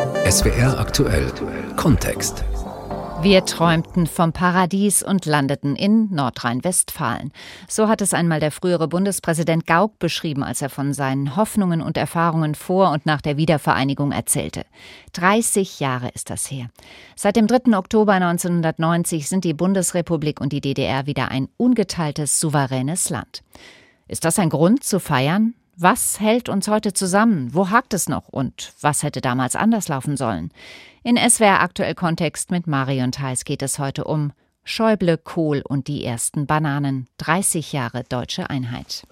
SWR aktuell Kontext. Wir träumten vom Paradies und landeten in Nordrhein-Westfalen. So hat es einmal der frühere Bundespräsident Gauck beschrieben, als er von seinen Hoffnungen und Erfahrungen vor und nach der Wiedervereinigung erzählte. 30 Jahre ist das her. Seit dem 3. Oktober 1990 sind die Bundesrepublik und die DDR wieder ein ungeteiltes, souveränes Land. Ist das ein Grund zu feiern? Was hält uns heute zusammen? Wo hakt es noch? Und was hätte damals anders laufen sollen? In SWR Aktuell Kontext mit Marion Theis geht es heute um Schäuble, Kohl und die ersten Bananen. 30 Jahre deutsche Einheit.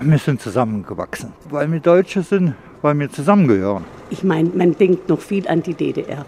Wir sind zusammengewachsen, weil wir Deutsche sind, weil wir zusammengehören. Ich meine, man denkt noch viel an die DDR.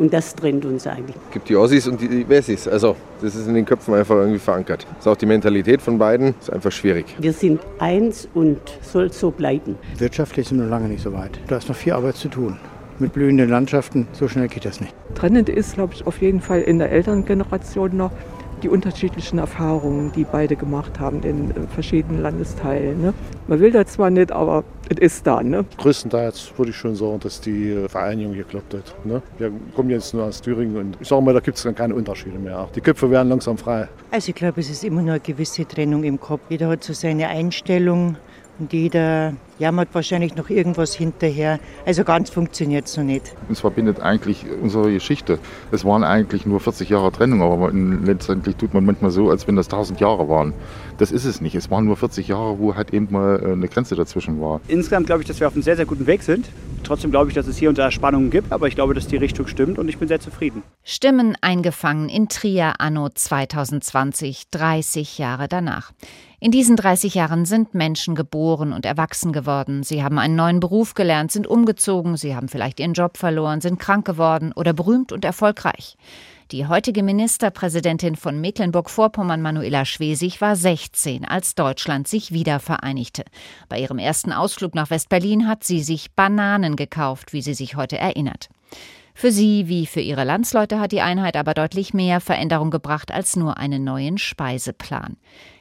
Und das trennt uns eigentlich. Es gibt die Ossis und die Wessis. Also das ist in den Köpfen einfach irgendwie verankert. Das ist auch die Mentalität von beiden. Das ist einfach schwierig. Wir sind eins und soll so bleiben. Wirtschaftlich sind wir noch lange nicht so weit. Da ist noch viel Arbeit zu tun. Mit blühenden Landschaften, so schnell geht das nicht. Trennend ist, glaube ich, auf jeden Fall in der Elterngeneration noch, die unterschiedlichen Erfahrungen, die beide gemacht haben in äh, verschiedenen Landesteilen. Ne? Man will das zwar nicht, aber es ist da. Ne? Größtenteils würde ich schon sagen, dass die äh, Vereinigung geklappt hat. Ne? Wir kommen jetzt nur aus Thüringen und ich sage mal, da gibt es dann keine Unterschiede mehr. Die Köpfe werden langsam frei. Also ich glaube, es ist immer nur eine gewisse Trennung im Kopf. Jeder hat so seine Einstellung und jeder jammert wahrscheinlich noch irgendwas hinterher. Also ganz funktioniert es noch nicht. Uns verbindet eigentlich unsere Geschichte. Es waren eigentlich nur 40 Jahre Trennung, aber letztendlich tut man manchmal so, als wenn das 1000 Jahre waren. Das ist es nicht. Es waren nur 40 Jahre, wo halt eben mal äh, eine Grenze dazwischen war. Insgesamt glaube ich, dass wir auf einem sehr, sehr guten Weg sind. Trotzdem glaube ich, dass es hier und da Spannungen gibt, aber ich glaube, dass die Richtung stimmt und ich bin sehr zufrieden. Stimmen eingefangen in Trier anno 2020, 30 Jahre danach. In diesen 30 Jahren sind Menschen geboren und erwachsen geworden. Sie haben einen neuen Beruf gelernt, sind umgezogen, sie haben vielleicht ihren Job verloren, sind krank geworden oder berühmt und erfolgreich. Die heutige Ministerpräsidentin von Mecklenburg-Vorpommern, Manuela Schwesig, war 16, als Deutschland sich wieder vereinigte. Bei ihrem ersten Ausflug nach West-Berlin hat sie sich Bananen gekauft, wie sie sich heute erinnert. Für sie wie für ihre Landsleute hat die Einheit aber deutlich mehr Veränderung gebracht als nur einen neuen Speiseplan.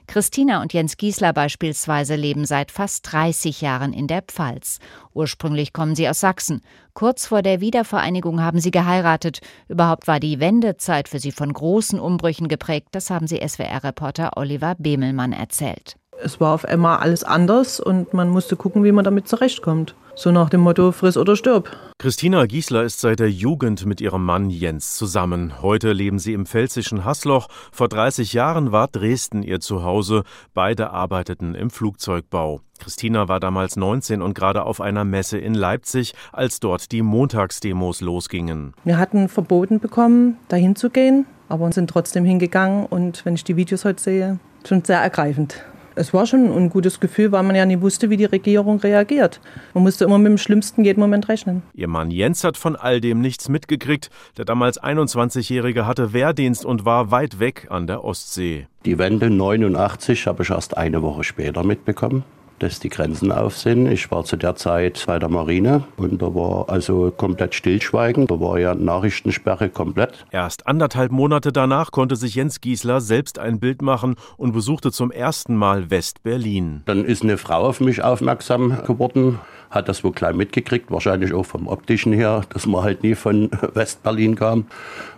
Christina und Jens Giesler beispielsweise leben seit fast 30 Jahren in der Pfalz. Ursprünglich kommen sie aus Sachsen. Kurz vor der Wiedervereinigung haben sie geheiratet. Überhaupt war die Wendezeit für sie von großen Umbrüchen geprägt. Das haben sie SWR-Reporter Oliver Bemelmann erzählt. Es war auf einmal alles anders und man musste gucken, wie man damit zurechtkommt. So nach dem Motto friss oder stirb. Christina Giesler ist seit der Jugend mit ihrem Mann Jens zusammen. Heute leben sie im pfälzischen Hassloch. Vor 30 Jahren war Dresden ihr Zuhause. Beide arbeiteten im Flugzeugbau. Christina war damals 19 und gerade auf einer Messe in Leipzig, als dort die Montagsdemos losgingen. Wir hatten verboten bekommen, dahin zu gehen, aber sind trotzdem hingegangen und wenn ich die Videos heute sehe, schon sehr ergreifend. Es war schon ein gutes Gefühl, weil man ja nie wusste, wie die Regierung reagiert. Man musste immer mit dem Schlimmsten jeden Moment rechnen. Ihr Mann Jens hat von all dem nichts mitgekriegt. Der damals 21-Jährige hatte Wehrdienst und war weit weg an der Ostsee. Die Wende 89 habe ich erst eine Woche später mitbekommen dass die Grenzen auf sind. Ich war zu der Zeit bei der Marine und da war also komplett Stillschweigen. Da war ja Nachrichtensperre komplett. Erst anderthalb Monate danach konnte sich Jens Giesler selbst ein Bild machen und besuchte zum ersten Mal West-Berlin. Dann ist eine Frau auf mich aufmerksam geworden hat das wohl klein mitgekriegt, wahrscheinlich auch vom optischen her, dass man halt nie von West-Berlin kam.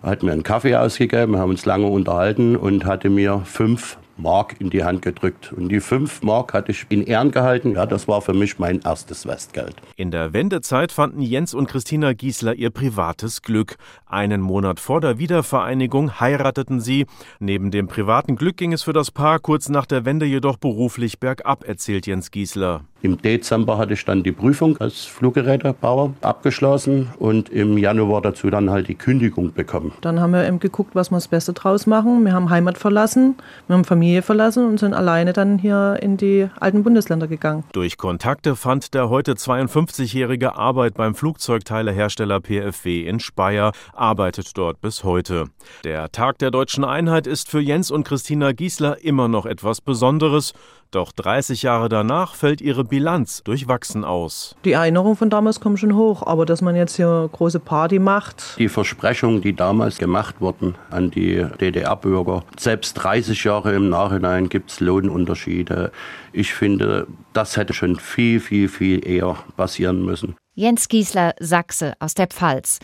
Hat mir einen Kaffee ausgegeben, haben uns lange unterhalten und hatte mir fünf Mark in die Hand gedrückt. Und die 5 Mark hatte ich in Ehren gehalten. Ja, das war für mich mein erstes Westgeld. In der Wendezeit fanden Jens und Christina Giesler ihr privates Glück. Einen Monat vor der Wiedervereinigung heirateten sie. Neben dem privaten Glück ging es für das Paar kurz nach der Wende jedoch beruflich bergab, erzählt Jens Giesler. Im Dezember hatte ich dann die Prüfung als Fluggerätebauer abgeschlossen und im Januar dazu dann halt die Kündigung bekommen. Dann haben wir eben geguckt, was wir das Beste draus machen. Wir haben Heimat verlassen, wir haben Familie verlassen und sind alleine dann hier in die alten Bundesländer gegangen. Durch Kontakte fand der heute 52-jährige Arbeit beim Flugzeugteilehersteller PFW in Speyer, arbeitet dort bis heute. Der Tag der deutschen Einheit ist für Jens und Christina Giesler immer noch etwas Besonderes. Doch 30 Jahre danach fällt ihre Bilanz durchwachsen aus. Die Erinnerungen von damals kommen schon hoch, aber dass man jetzt hier große Party macht. Die Versprechungen, die damals gemacht wurden an die DDR-Bürger, selbst 30 Jahre im Nachhinein gibt es Lohnunterschiede. Ich finde, das hätte schon viel, viel, viel eher passieren müssen. Jens Giesler, Sachse aus der Pfalz.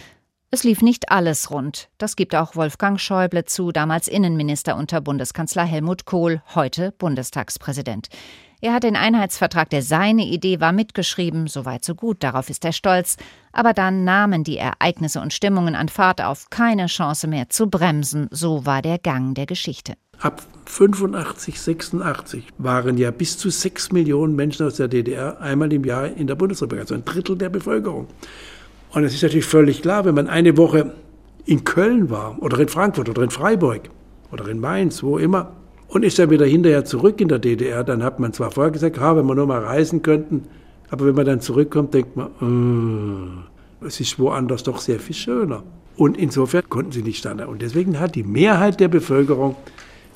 Es lief nicht alles rund. Das gibt auch Wolfgang Schäuble zu, damals Innenminister unter Bundeskanzler Helmut Kohl, heute Bundestagspräsident. Er hat den Einheitsvertrag, der seine Idee war, mitgeschrieben, soweit so gut, darauf ist er stolz. Aber dann nahmen die Ereignisse und Stimmungen an Fahrt auf, keine Chance mehr zu bremsen, so war der Gang der Geschichte. Ab 85, 86 waren ja bis zu sechs Millionen Menschen aus der DDR einmal im Jahr in der Bundesrepublik, also ein Drittel der Bevölkerung. Und es ist natürlich völlig klar, wenn man eine Woche in Köln war oder in Frankfurt oder in Freiburg oder in Mainz, wo immer, und ist dann wieder hinterher zurück in der DDR, dann hat man zwar vorher gesagt, ha, wenn wir nur mal reisen könnten, aber wenn man dann zurückkommt, denkt man, äh, es ist woanders doch sehr viel schöner. Und insofern konnten sie nicht standhalten. Und deswegen hat die Mehrheit der Bevölkerung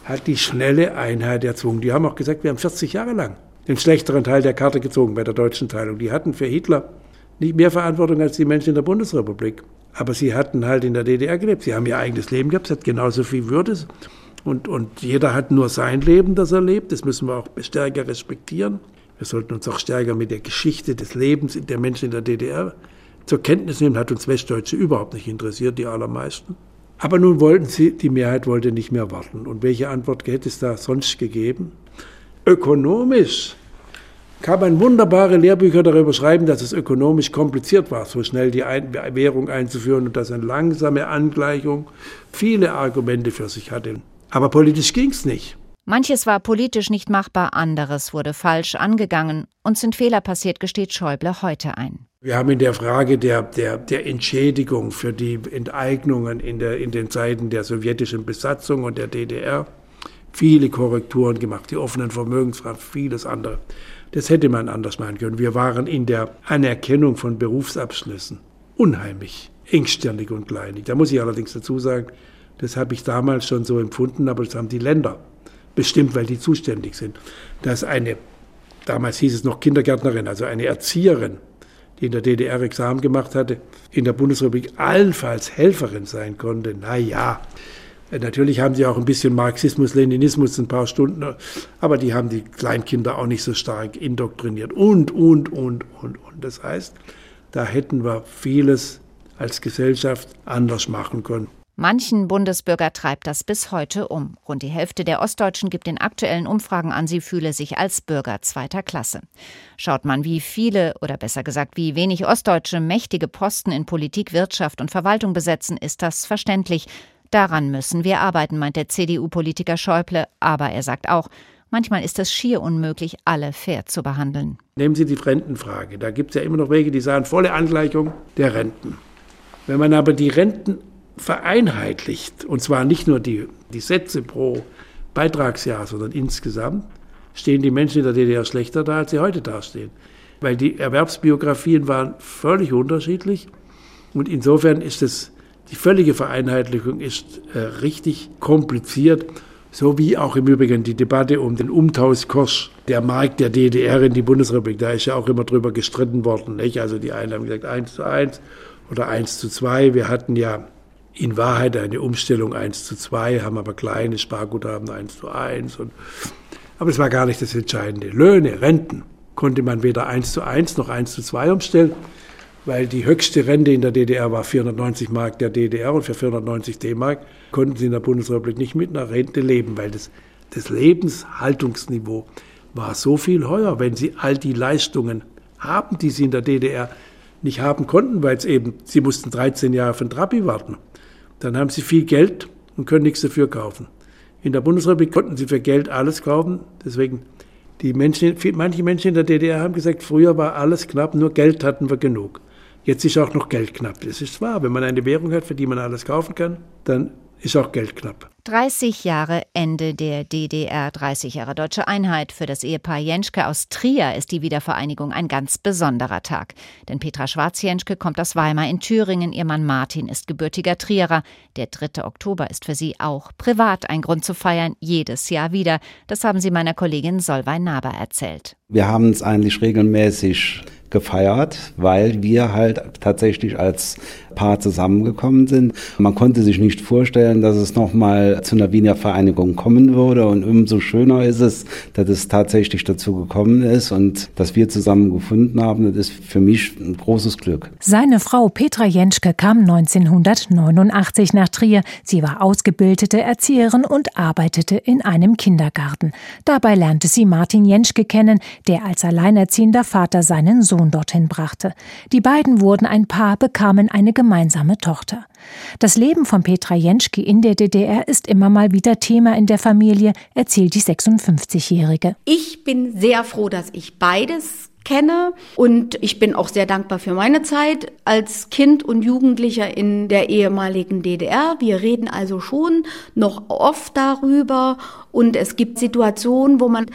hat die schnelle Einheit erzwungen. Die haben auch gesagt, wir haben 40 Jahre lang den schlechteren Teil der Karte gezogen bei der deutschen Teilung. Die hatten für Hitler nicht mehr Verantwortung als die Menschen in der Bundesrepublik. Aber sie hatten halt in der DDR gelebt. Sie haben ihr eigenes Leben gehabt, es hat genauso viel Würde. Und, und jeder hat nur sein Leben, das er lebt. Das müssen wir auch stärker respektieren. Wir sollten uns auch stärker mit der Geschichte des Lebens der Menschen in der DDR zur Kenntnis nehmen. Hat uns Westdeutsche überhaupt nicht interessiert, die allermeisten. Aber nun wollten sie, die Mehrheit wollte nicht mehr warten. Und welche Antwort hätte es da sonst gegeben? Ökonomisch kann man wunderbare Lehrbücher darüber schreiben, dass es ökonomisch kompliziert war, so schnell die Währung einzuführen und dass eine langsame Angleichung viele Argumente für sich hatte. Aber politisch ging es nicht. Manches war politisch nicht machbar, anderes wurde falsch angegangen. und sind Fehler passiert, gesteht Schäuble heute ein. Wir haben in der Frage der, der, der Entschädigung für die Enteignungen in, der, in den Zeiten der sowjetischen Besatzung und der DDR viele Korrekturen gemacht, die offenen Vermögensfragen, vieles andere. Das hätte man anders machen können. Wir waren in der Anerkennung von Berufsabschlüssen unheimlich engstirnig und kleinig. Da muss ich allerdings dazu sagen, das habe ich damals schon so empfunden, aber das haben die Länder bestimmt, weil die zuständig sind. Dass eine, damals hieß es noch Kindergärtnerin, also eine Erzieherin, die in der DDR Examen gemacht hatte, in der Bundesrepublik allenfalls Helferin sein konnte. Na ja, natürlich haben sie auch ein bisschen Marxismus, Leninismus, ein paar Stunden, aber die haben die Kleinkinder auch nicht so stark indoktriniert und, und, und, und, und. Das heißt, da hätten wir vieles als Gesellschaft anders machen können. Manchen Bundesbürger treibt das bis heute um. Rund die Hälfte der Ostdeutschen gibt in aktuellen Umfragen an, sie fühle sich als Bürger zweiter Klasse. Schaut man, wie viele oder besser gesagt, wie wenig Ostdeutsche mächtige Posten in Politik, Wirtschaft und Verwaltung besetzen, ist das verständlich. Daran müssen wir arbeiten, meint der CDU-Politiker Schäuble. Aber er sagt auch, manchmal ist es schier unmöglich, alle fair zu behandeln. Nehmen Sie die Rentenfrage. Da gibt es ja immer noch Wege, die sagen, volle Angleichung der Renten. Wenn man aber die Renten vereinheitlicht, und zwar nicht nur die, die Sätze pro Beitragsjahr, sondern insgesamt, stehen die Menschen in der DDR schlechter da, als sie heute dastehen. Weil die Erwerbsbiografien waren völlig unterschiedlich. Und insofern ist es, die völlige Vereinheitlichung ist äh, richtig kompliziert. So wie auch im Übrigen die Debatte um den Umtauschkurs der Mark der DDR in die Bundesrepublik. Da ist ja auch immer drüber gestritten worden. Nicht? Also die einen haben gesagt 1 zu 1 oder 1 zu 2. Wir hatten ja in Wahrheit eine Umstellung 1 zu 2, haben aber kleine Sparguthaben 1 zu 1. Und, aber es war gar nicht das Entscheidende. Löhne, Renten konnte man weder 1 zu 1 noch 1 zu 2 umstellen, weil die höchste Rente in der DDR war 490 Mark der DDR und für 490 D-Mark konnten sie in der Bundesrepublik nicht mit einer Rente leben, weil das, das Lebenshaltungsniveau war so viel höher, wenn sie all die Leistungen haben, die sie in der DDR nicht haben konnten, weil es eben, sie mussten 13 Jahre von Trabi warten. Dann haben sie viel Geld und können nichts dafür kaufen. In der Bundesrepublik konnten sie für Geld alles kaufen. Deswegen, die Menschen, manche Menschen in der DDR haben gesagt, früher war alles knapp, nur Geld hatten wir genug. Jetzt ist auch noch Geld knapp. Das ist wahr. Wenn man eine Währung hat, für die man alles kaufen kann, dann ist auch Geld knapp. 30 Jahre Ende der DDR, 30 Jahre deutsche Einheit. Für das Ehepaar Jenschke aus Trier ist die Wiedervereinigung ein ganz besonderer Tag. Denn Petra Schwarz-Jenschke kommt aus Weimar in Thüringen. Ihr Mann Martin ist gebürtiger Trierer. Der 3. Oktober ist für sie auch privat ein Grund zu feiern, jedes Jahr wieder. Das haben sie meiner Kollegin Solveig Naber erzählt. Wir haben es eigentlich regelmäßig gefeiert, weil wir halt tatsächlich als Paar zusammengekommen sind. Man konnte sich nicht vorstellen, dass es nochmal zu einer Wiener Vereinigung kommen würde. Und umso schöner ist es, dass es tatsächlich dazu gekommen ist und dass wir zusammen gefunden haben. Das ist für mich ein großes Glück. Seine Frau Petra Jenschke kam 1989 nach Trier. Sie war ausgebildete Erzieherin und arbeitete in einem Kindergarten. Dabei lernte sie Martin Jenschke kennen, der als alleinerziehender Vater seinen Sohn dorthin brachte. Die beiden wurden ein Paar, bekamen eine gemeinsame Tochter. Das Leben von Petra Jenschke in der DDR ist immer mal wieder Thema in der Familie, erzählt die 56-Jährige. Ich bin sehr froh, dass ich beides kenne und ich bin auch sehr dankbar für meine Zeit als Kind und Jugendlicher in der ehemaligen DDR. Wir reden also schon noch oft darüber und es gibt Situationen, wo man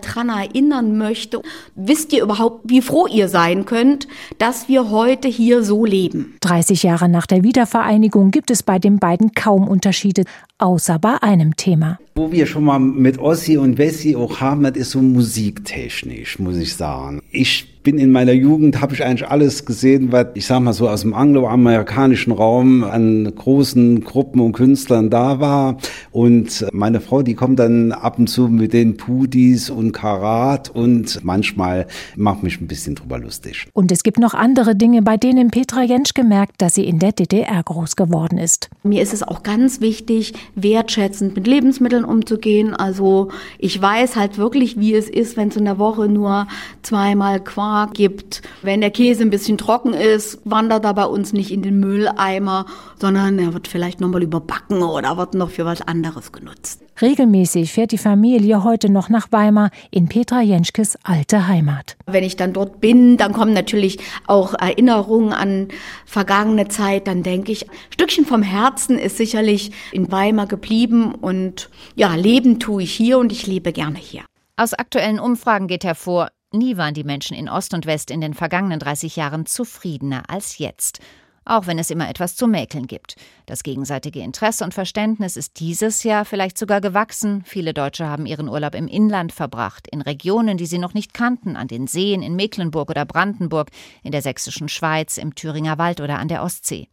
dran erinnern möchte. Wisst ihr überhaupt, wie froh ihr sein könnt, dass wir heute hier so leben? 30 Jahre nach der Wiedervereinigung gibt es bei den beiden kaum Unterschiede, außer bei einem Thema. Wo wir schon mal mit Ossi und Wessi auch haben, das ist so musiktechnisch, muss ich sagen. Ich bin in meiner Jugend, habe ich eigentlich alles gesehen, was ich sag mal so aus dem angloamerikanischen Raum an großen Gruppen und Künstlern da war. Und meine Frau, die kommt dann ab und zu mit den Pudis und Karat und manchmal macht mich ein bisschen drüber lustig. Und es gibt noch andere Dinge, bei denen Petra Jentsch gemerkt, dass sie in der DDR groß geworden ist. Mir ist es auch ganz wichtig, wertschätzend mit Lebensmitteln umzugehen. Also ich weiß halt wirklich, wie es ist, wenn es in der Woche nur zweimal Quark Quark gibt. Wenn der Käse ein bisschen trocken ist, wandert er bei uns nicht in den Mülleimer, sondern er wird vielleicht nochmal überbacken oder wird noch für was anderes genutzt. Regelmäßig fährt die Familie heute noch nach Weimar in Petra Jenschkes alte Heimat. Wenn ich dann dort bin, dann kommen natürlich auch Erinnerungen an vergangene Zeit. Dann denke ich, ein Stückchen vom Herzen ist sicherlich in Weimar geblieben und ja, leben tue ich hier und ich lebe gerne hier. Aus aktuellen Umfragen geht hervor, Nie waren die Menschen in Ost und West in den vergangenen 30 Jahren zufriedener als jetzt. Auch wenn es immer etwas zu mäkeln gibt. Das gegenseitige Interesse und Verständnis ist dieses Jahr vielleicht sogar gewachsen. Viele Deutsche haben ihren Urlaub im Inland verbracht, in Regionen, die sie noch nicht kannten, an den Seen in Mecklenburg oder Brandenburg, in der sächsischen Schweiz, im Thüringer Wald oder an der Ostsee.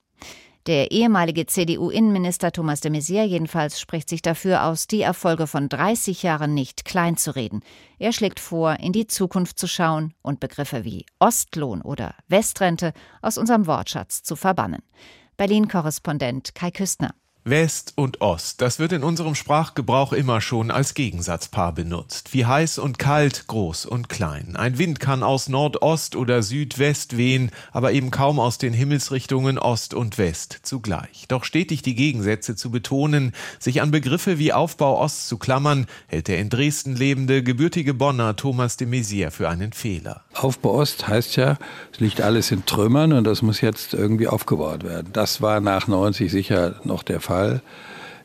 Der ehemalige CDU-Innenminister Thomas de Maizière jedenfalls spricht sich dafür aus, die Erfolge von 30 Jahren nicht kleinzureden. Er schlägt vor, in die Zukunft zu schauen und Begriffe wie Ostlohn oder Westrente aus unserem Wortschatz zu verbannen. Berlin-Korrespondent Kai Küstner. West und Ost, das wird in unserem Sprachgebrauch immer schon als Gegensatzpaar benutzt. Wie heiß und kalt, groß und klein. Ein Wind kann aus Nordost oder Südwest wehen, aber eben kaum aus den Himmelsrichtungen Ost und West zugleich. Doch stetig die Gegensätze zu betonen, sich an Begriffe wie Aufbau Ost zu klammern, hält der in Dresden lebende, gebürtige Bonner Thomas de Maizière für einen Fehler. Aufbau Ost heißt ja, es liegt alles in Trümmern und das muss jetzt irgendwie aufgebaut werden. Das war nach 90 sicher noch der Fall. Fall.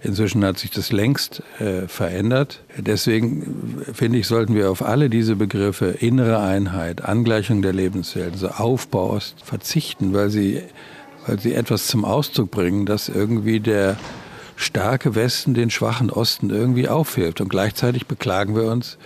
Inzwischen hat sich das längst äh, verändert. Deswegen finde ich, sollten wir auf alle diese Begriffe innere Einheit, Angleichung der Lebenswelten, so Aufbau verzichten, weil sie, weil sie etwas zum Ausdruck bringen, dass irgendwie der starke Westen den schwachen Osten irgendwie aufhilft. Und gleichzeitig beklagen wir uns,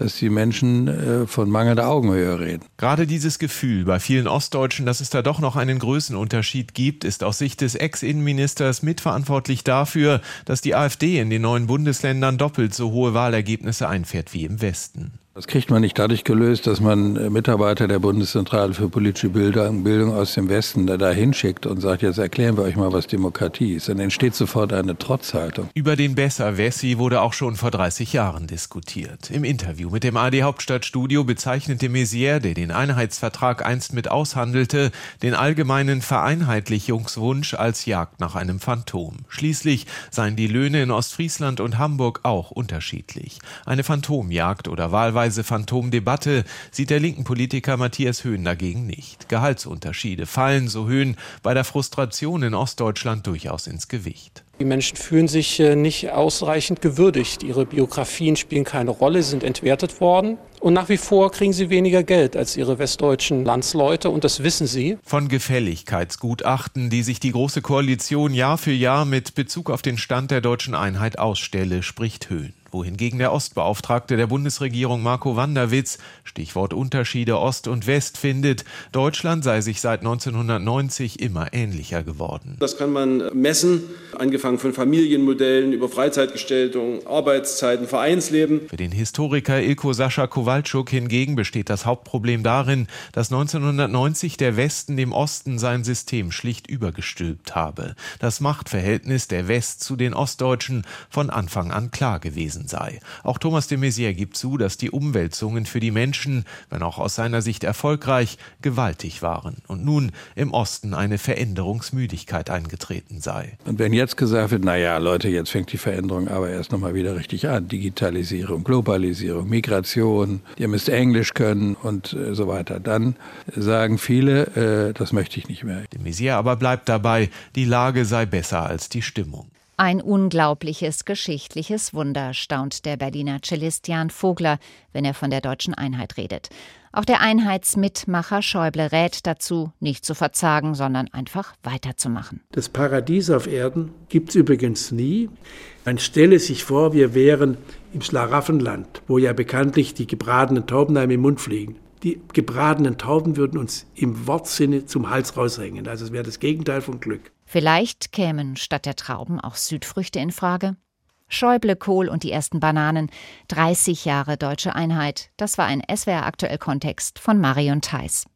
dass die Menschen äh, von mangelnder Augenhöhe reden. Gerade dieses Gefühl bei vielen Ostdeutschen, dass es da doch noch einen Größenunterschied gibt, ist aus Sicht des Ex-Innenministers mitverantwortlich dafür, dass die AfD in den neuen Bundesländern doppelt so hohe Wahlergebnisse einfährt wie im Westen. Das kriegt man nicht dadurch gelöst, dass man äh, Mitarbeiter der Bundeszentrale für politische Bildung, aus dem Westen da, hinschickt und sagt, jetzt erklären wir euch mal, was Demokratie ist. Dann entsteht sofort eine Trotzhaltung. Über den Besser-Wessi wurde auch schon vor 30 Jahren diskutiert. Im Interview mit dem AD Hauptstadtstudio bezeichnete Maizière, der den Einheitsvertrag einst mit aushandelte, den allgemeinen Vereinheitlichungswunsch als Jagd nach einem Phantom. Schließlich seien die Löhne in Ostfriesland und Hamburg auch unterschiedlich. Eine Phantomjagd oder wahlweise teilweise Phantomdebatte sieht der linken Politiker Matthias Höhn dagegen nicht. Gehaltsunterschiede fallen, so Höhn, bei der Frustration in Ostdeutschland durchaus ins Gewicht. Die Menschen fühlen sich äh, nicht ausreichend gewürdigt. Ihre Biografien spielen keine Rolle, sind entwertet worden. Und nach wie vor kriegen sie weniger Geld als ihre westdeutschen Landsleute und das wissen sie. Von Gefälligkeitsgutachten, die sich die Große Koalition Jahr für Jahr mit Bezug auf den Stand der deutschen Einheit ausstelle, spricht Höhn. Wohingegen der Ostbeauftragte der Bundesregierung Marco Wanderwitz, Stichwort Unterschiede Ost und West, findet, Deutschland sei sich seit 1990 immer ähnlicher geworden. Das kann man messen, angefangen von Familienmodellen über Freizeitgestaltung, Arbeitszeiten, Vereinsleben. Für den Historiker Ilko Sascha Kowalczuk hingegen besteht das Hauptproblem darin, dass 1990 der Westen dem Osten sein System schlicht übergestülpt habe. Das Machtverhältnis der West zu den Ostdeutschen von Anfang an klar gewesen sei. Auch Thomas de Maizière gibt zu, dass die Umwälzungen für die Menschen, wenn auch aus seiner Sicht erfolgreich, gewaltig waren und nun im Osten eine Veränderungsmüdigkeit eingetreten sei. Und wenn jetzt gesagt wird, naja, Leute, jetzt fängt die Veränderung aber erst nochmal wieder richtig an. Digitalisierung, Globalisierung, Migration, ihr müsst Englisch können und äh, so weiter. Dann sagen viele, äh, das möchte ich nicht mehr. De Maizière aber bleibt dabei, die Lage sei besser als die Stimmung. Ein unglaubliches geschichtliches Wunder, staunt der Berliner Cellist Jan Vogler, wenn er von der deutschen Einheit redet. Auch der Einheitsmitmacher Schäuble rät dazu, nicht zu verzagen, sondern einfach weiterzumachen. Das Paradies auf Erden gibt es übrigens nie. Man stelle sich vor, wir wären im Schlaraffenland, wo ja bekanntlich die gebratenen Tauben einem im Mund fliegen. Die gebratenen Tauben würden uns im Wortsinne zum Hals raushängen. Also es wäre das Gegenteil von Glück. Vielleicht kämen statt der Trauben auch Südfrüchte in Frage? Schäuble, Kohl und die ersten Bananen. 30 Jahre deutsche Einheit. Das war ein SWR aktuell Kontext von Marion Theiss.